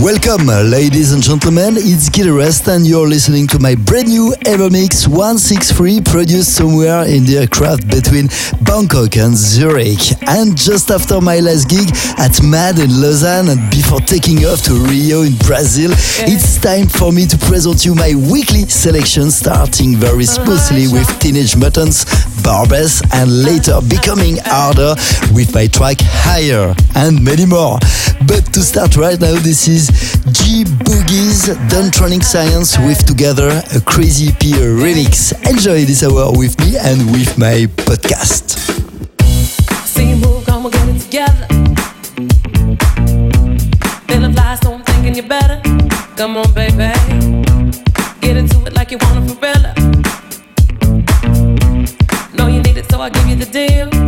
Welcome, ladies and gentlemen. It's Gil and you're listening to my brand new Evermix 163 produced somewhere in the aircraft between Bangkok and Zurich. And just after my last gig at MAD in Lausanne and before taking off to Rio in Brazil, it's time for me to present you my weekly selection, starting very oh, smoothly with Teenage Mutants, Barbas, and later becoming harder with my track Higher and many more. But to start right now, this is G Boogie's Duntronic Science with together a crazy P remix. Enjoy this hour with me and with my podcast. Come on, baby. Get into it like you want a you need it, so I give you the deal.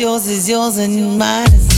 Yours is yours and mine is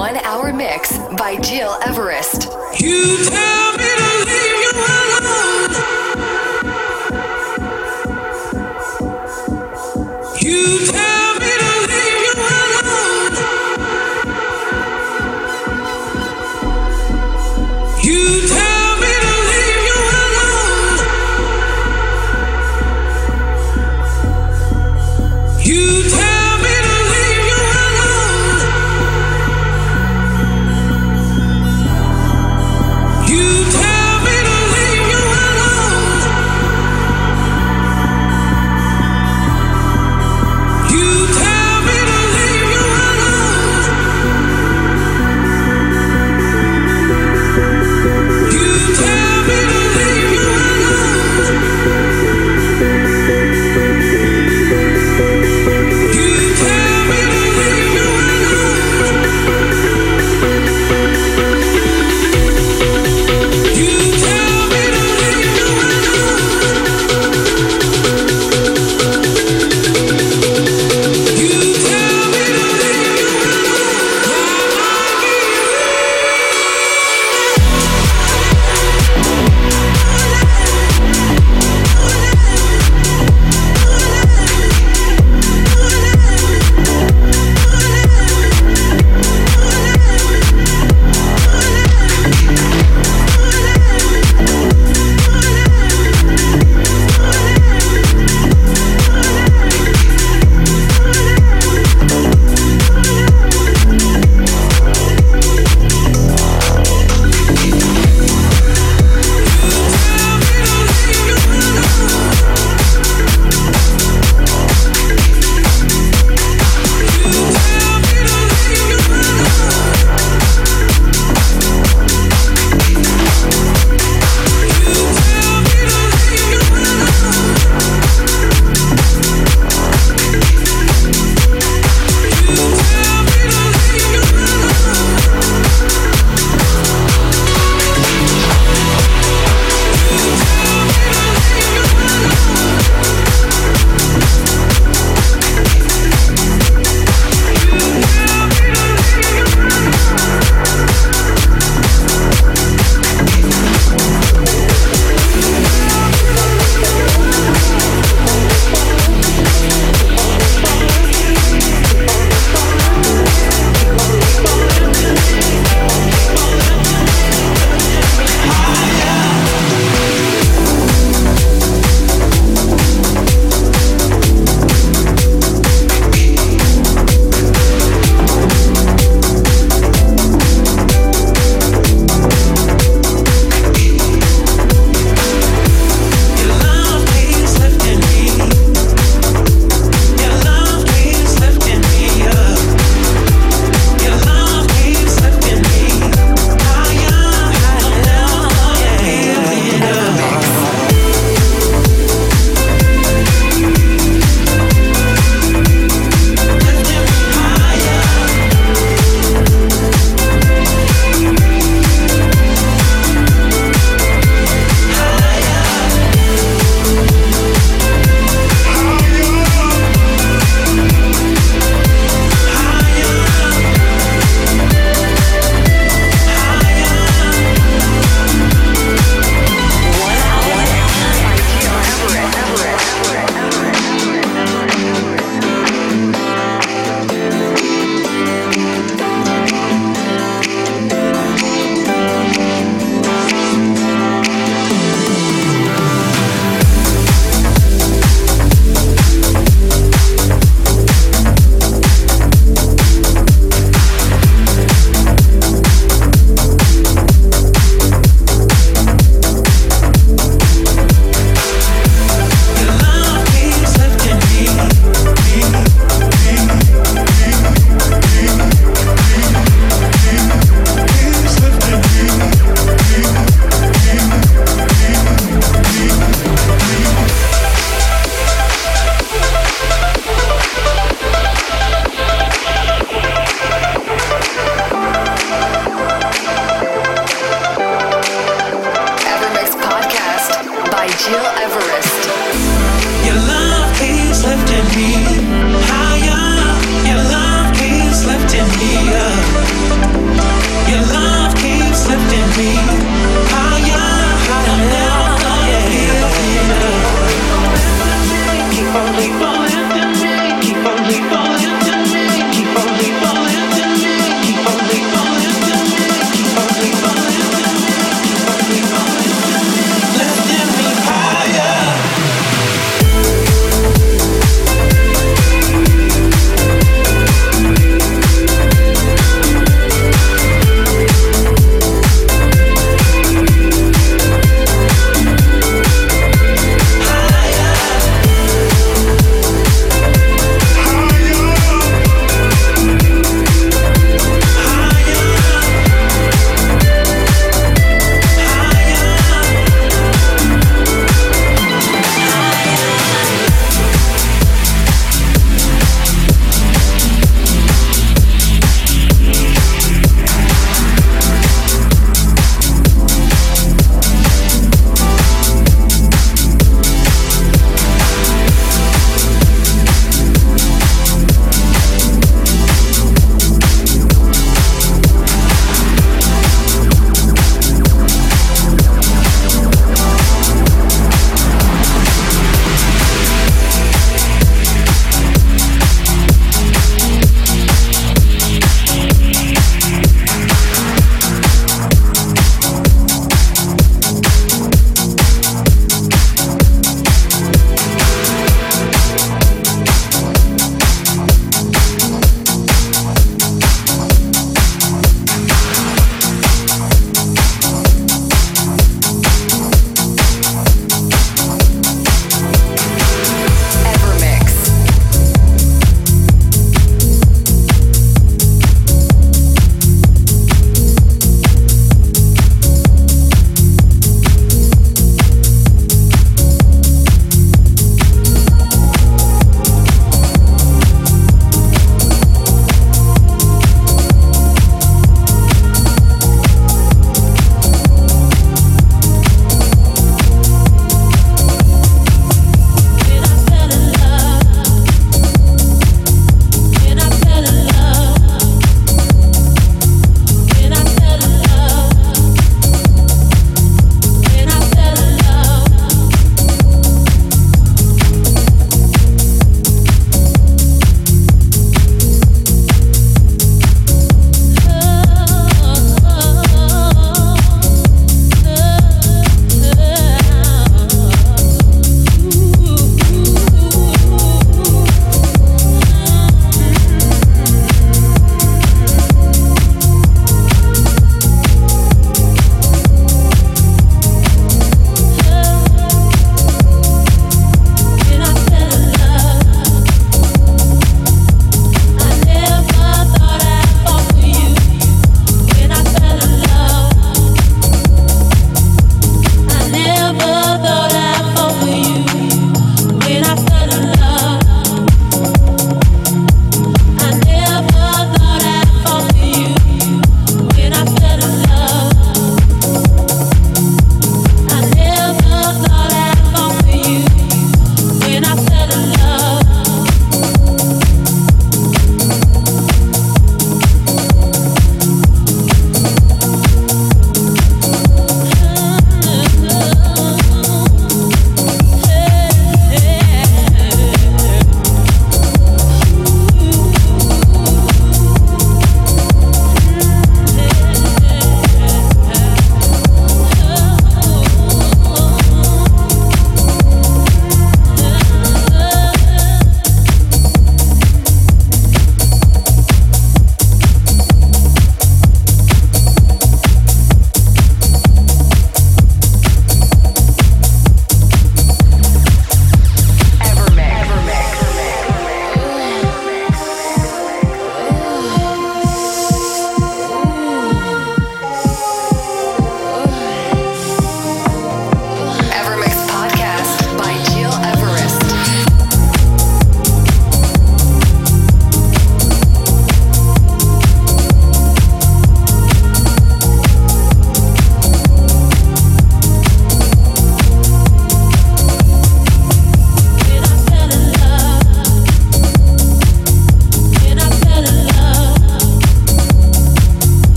mine. hour mix by Gil Everest. You tell me to leave you alone. You tell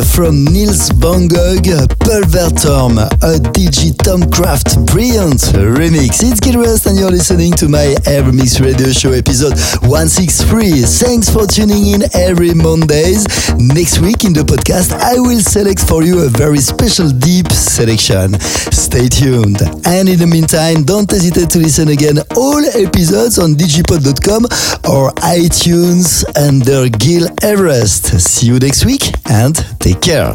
From Nils Bangog Gogh, Pulverturm, a DJ Tomcraft brilliant remix. It's Gil Everest and you're listening to my Evermix Radio Show episode 163. Thanks for tuning in every Mondays. Next week in the podcast, I will select for you a very special deep selection. Stay tuned. And in the meantime, don't hesitate to listen again all episodes on digipod.com or iTunes under Gil Everest. See you next week and take care.